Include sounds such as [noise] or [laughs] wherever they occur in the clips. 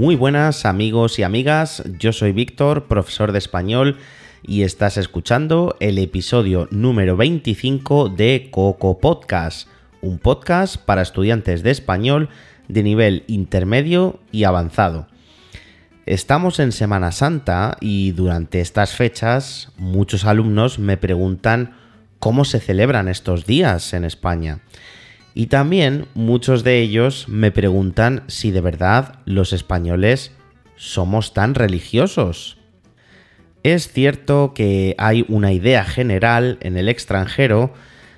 Muy buenas amigos y amigas, yo soy Víctor, profesor de español, y estás escuchando el episodio número 25 de Coco Podcast, un podcast para estudiantes de español de nivel intermedio y avanzado. Estamos en Semana Santa y durante estas fechas muchos alumnos me preguntan cómo se celebran estos días en España. Y también muchos de ellos me preguntan si de verdad los españoles somos tan religiosos. Es cierto que hay una idea general en el extranjero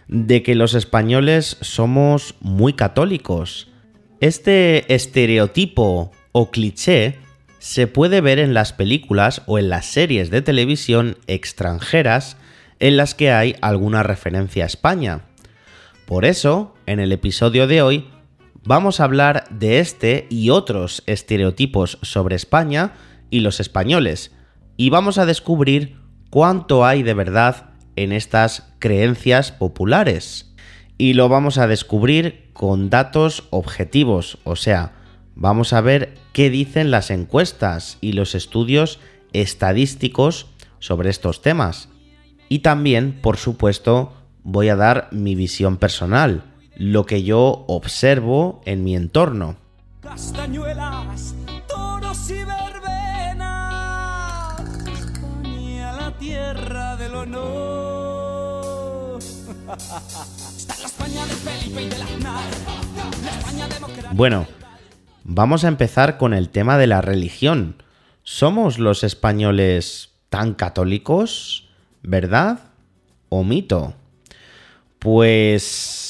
de que los españoles somos muy católicos. Este estereotipo o cliché se puede ver en las películas o en las series de televisión extranjeras en las que hay alguna referencia a España. Por eso, en el episodio de hoy, vamos a hablar de este y otros estereotipos sobre España y los españoles, y vamos a descubrir cuánto hay de verdad en estas creencias populares. Y lo vamos a descubrir con datos objetivos, o sea, vamos a ver qué dicen las encuestas y los estudios estadísticos sobre estos temas. Y también, por supuesto, voy a dar mi visión personal, lo que yo observo en mi entorno. Castañuelas, toros y verbenas, la tierra del honor. [laughs] Bueno, vamos a empezar con el tema de la religión. ¿Somos los españoles tan católicos? ¿Verdad o mito? Pues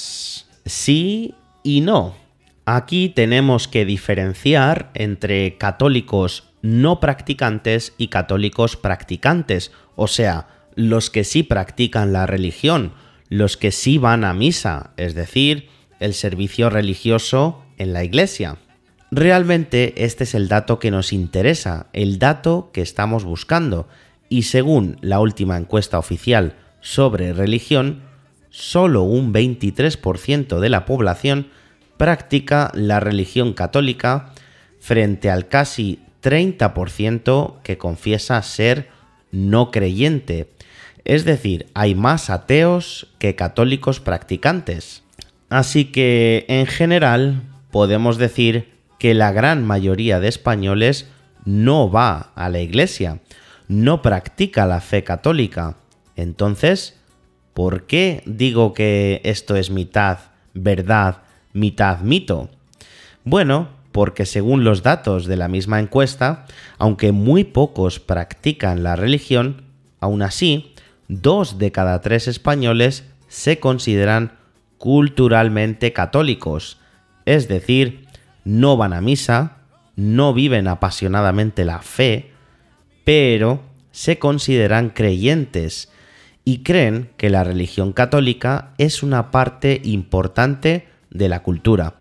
sí y no. Aquí tenemos que diferenciar entre católicos no practicantes y católicos practicantes, o sea, los que sí practican la religión, los que sí van a misa, es decir, el servicio religioso en la iglesia. Realmente este es el dato que nos interesa, el dato que estamos buscando, y según la última encuesta oficial sobre religión, solo un 23% de la población practica la religión católica frente al casi 30% que confiesa ser no creyente. Es decir, hay más ateos que católicos practicantes. Así que, en general, podemos decir que la gran mayoría de españoles no va a la iglesia, no practica la fe católica. Entonces, ¿Por qué digo que esto es mitad verdad, mitad mito? Bueno, porque según los datos de la misma encuesta, aunque muy pocos practican la religión, aún así, dos de cada tres españoles se consideran culturalmente católicos, es decir, no van a misa, no viven apasionadamente la fe, pero se consideran creyentes y creen que la religión católica es una parte importante de la cultura.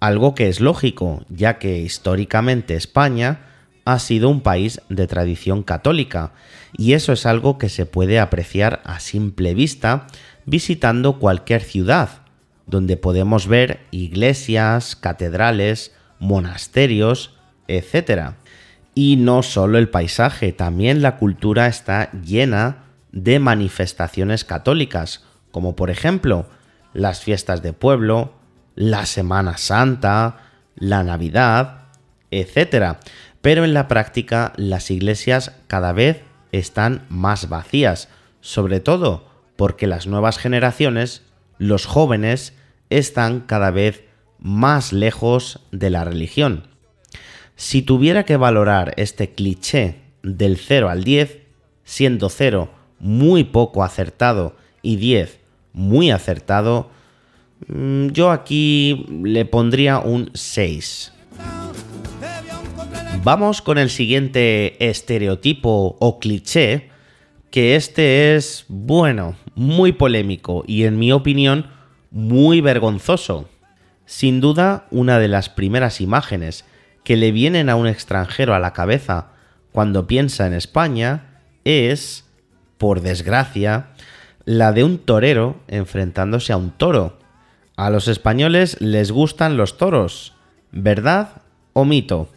Algo que es lógico, ya que históricamente España ha sido un país de tradición católica, y eso es algo que se puede apreciar a simple vista visitando cualquier ciudad, donde podemos ver iglesias, catedrales, monasterios, etc. Y no solo el paisaje, también la cultura está llena de manifestaciones católicas, como por ejemplo las fiestas de pueblo, la Semana Santa, la Navidad, etc. Pero en la práctica las iglesias cada vez están más vacías, sobre todo porque las nuevas generaciones, los jóvenes, están cada vez más lejos de la religión. Si tuviera que valorar este cliché del 0 al 10, siendo 0 muy poco acertado y 10 muy acertado, mm, yo aquí le pondría un 6. Vamos con el siguiente estereotipo o cliché, que este es, bueno, muy polémico y en mi opinión muy vergonzoso. Sin duda, una de las primeras imágenes que le vienen a un extranjero a la cabeza cuando piensa en España es por desgracia, la de un torero enfrentándose a un toro. A los españoles les gustan los toros, ¿verdad o mito?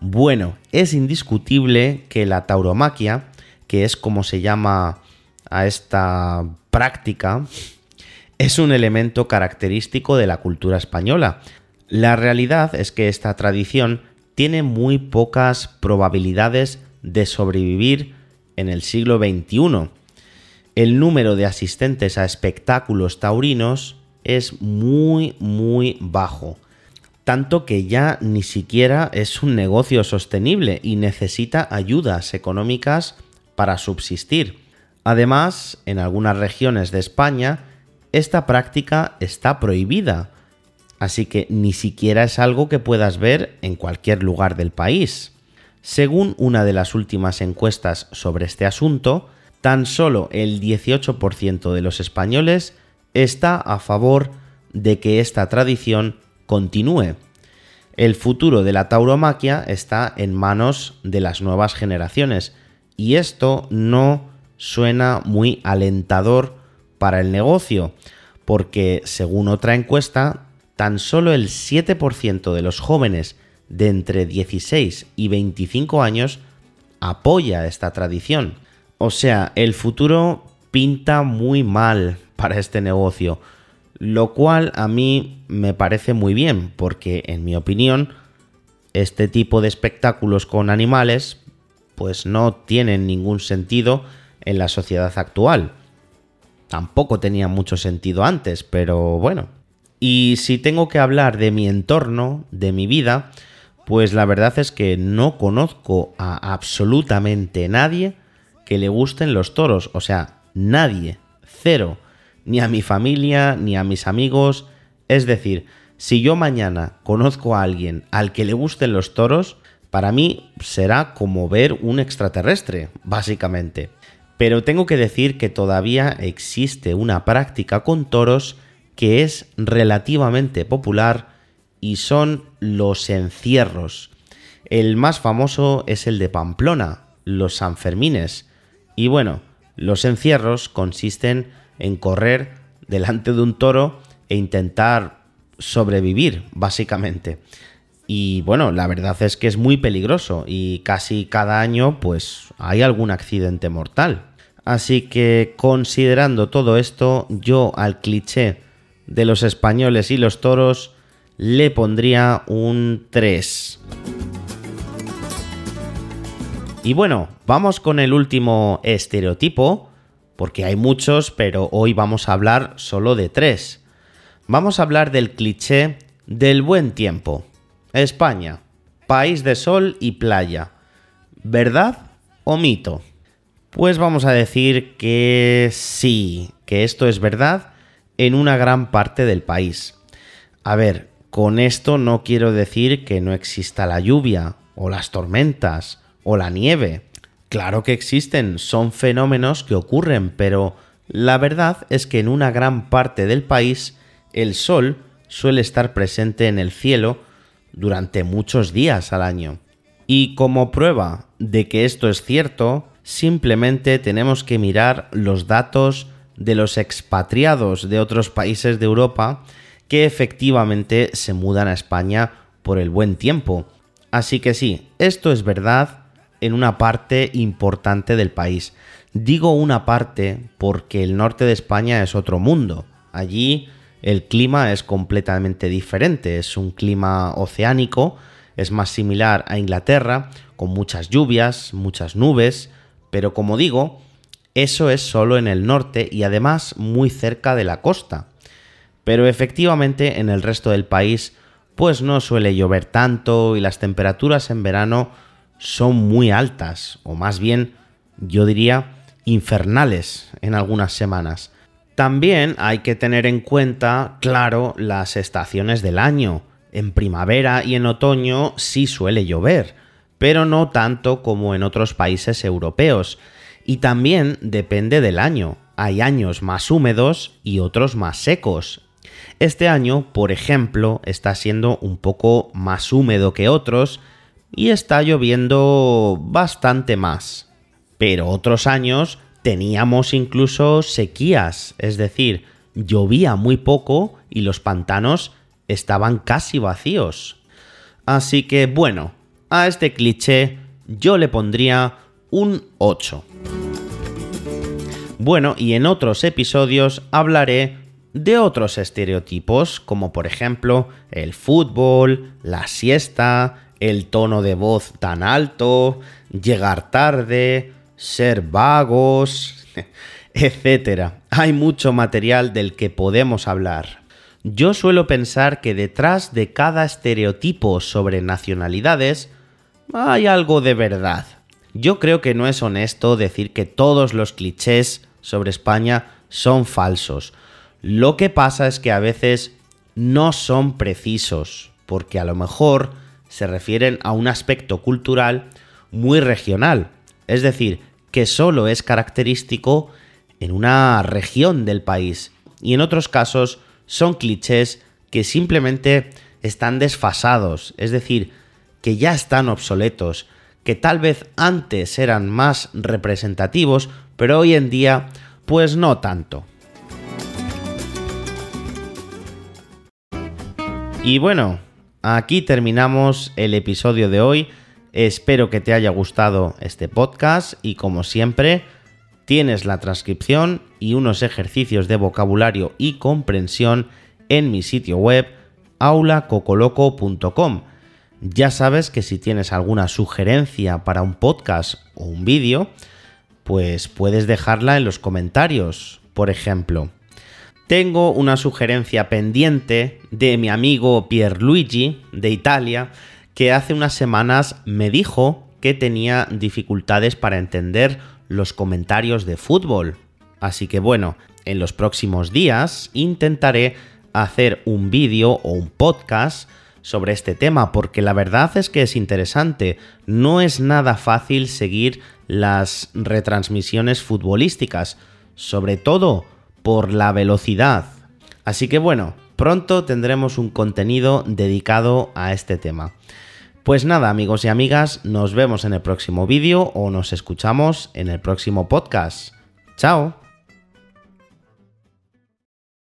Bueno, es indiscutible que la tauromaquia, que es como se llama a esta práctica, es un elemento característico de la cultura española. La realidad es que esta tradición tiene muy pocas probabilidades de sobrevivir en el siglo XXI. El número de asistentes a espectáculos taurinos es muy, muy bajo. Tanto que ya ni siquiera es un negocio sostenible y necesita ayudas económicas para subsistir. Además, en algunas regiones de España, esta práctica está prohibida, así que ni siquiera es algo que puedas ver en cualquier lugar del país. Según una de las últimas encuestas sobre este asunto, tan solo el 18% de los españoles está a favor de que esta tradición continúe. El futuro de la tauromaquia está en manos de las nuevas generaciones y esto no suena muy alentador para el negocio, porque según otra encuesta, tan solo el 7% de los jóvenes de entre 16 y 25 años apoya esta tradición. O sea, el futuro pinta muy mal para este negocio, lo cual a mí me parece muy bien, porque en mi opinión, este tipo de espectáculos con animales pues no tienen ningún sentido en la sociedad actual. Tampoco tenía mucho sentido antes, pero bueno. Y si tengo que hablar de mi entorno, de mi vida, pues la verdad es que no conozco a absolutamente nadie que le gusten los toros. O sea, nadie. Cero ni a mi familia, ni a mis amigos. Es decir, si yo mañana conozco a alguien al que le gusten los toros, para mí será como ver un extraterrestre, básicamente. Pero tengo que decir que todavía existe una práctica con toros que es relativamente popular y son los encierros. El más famoso es el de Pamplona, los Sanfermines. Y bueno, los encierros consisten en correr delante de un toro e intentar sobrevivir, básicamente. Y bueno, la verdad es que es muy peligroso y casi cada año pues hay algún accidente mortal. Así que considerando todo esto, yo al cliché de los españoles y los toros le pondría un 3. Y bueno, vamos con el último estereotipo, porque hay muchos, pero hoy vamos a hablar solo de tres. Vamos a hablar del cliché del buen tiempo. España, país de sol y playa. ¿Verdad o mito? Pues vamos a decir que sí, que esto es verdad en una gran parte del país. A ver, con esto no quiero decir que no exista la lluvia, o las tormentas, o la nieve. Claro que existen, son fenómenos que ocurren, pero la verdad es que en una gran parte del país el sol suele estar presente en el cielo durante muchos días al año. Y como prueba de que esto es cierto, simplemente tenemos que mirar los datos de los expatriados de otros países de Europa que efectivamente se mudan a España por el buen tiempo. Así que sí, esto es verdad en una parte importante del país. Digo una parte porque el norte de España es otro mundo. Allí el clima es completamente diferente, es un clima oceánico, es más similar a Inglaterra, con muchas lluvias, muchas nubes, pero como digo, eso es solo en el norte y además muy cerca de la costa. Pero efectivamente en el resto del país pues no suele llover tanto y las temperaturas en verano son muy altas, o más bien, yo diría, infernales en algunas semanas. También hay que tener en cuenta, claro, las estaciones del año. En primavera y en otoño sí suele llover, pero no tanto como en otros países europeos. Y también depende del año. Hay años más húmedos y otros más secos. Este año, por ejemplo, está siendo un poco más húmedo que otros, y está lloviendo bastante más. Pero otros años teníamos incluso sequías, es decir, llovía muy poco y los pantanos estaban casi vacíos. Así que bueno, a este cliché yo le pondría un 8. Bueno, y en otros episodios hablaré de otros estereotipos, como por ejemplo el fútbol, la siesta, el tono de voz tan alto, llegar tarde, ser vagos, [laughs] etc. Hay mucho material del que podemos hablar. Yo suelo pensar que detrás de cada estereotipo sobre nacionalidades hay algo de verdad. Yo creo que no es honesto decir que todos los clichés sobre España son falsos. Lo que pasa es que a veces no son precisos, porque a lo mejor se refieren a un aspecto cultural muy regional, es decir, que solo es característico en una región del país, y en otros casos son clichés que simplemente están desfasados, es decir, que ya están obsoletos, que tal vez antes eran más representativos, pero hoy en día pues no tanto. Y bueno, aquí terminamos el episodio de hoy. Espero que te haya gustado este podcast y como siempre, tienes la transcripción y unos ejercicios de vocabulario y comprensión en mi sitio web aulacocoloco.com. Ya sabes que si tienes alguna sugerencia para un podcast o un vídeo, pues puedes dejarla en los comentarios. Por ejemplo, tengo una sugerencia pendiente de mi amigo Pierluigi de Italia, que hace unas semanas me dijo que tenía dificultades para entender los comentarios de fútbol. Así que bueno, en los próximos días intentaré hacer un vídeo o un podcast sobre este tema, porque la verdad es que es interesante. No es nada fácil seguir las retransmisiones futbolísticas, sobre todo por la velocidad. Así que bueno, pronto tendremos un contenido dedicado a este tema. Pues nada, amigos y amigas, nos vemos en el próximo vídeo o nos escuchamos en el próximo podcast. ¡Chao!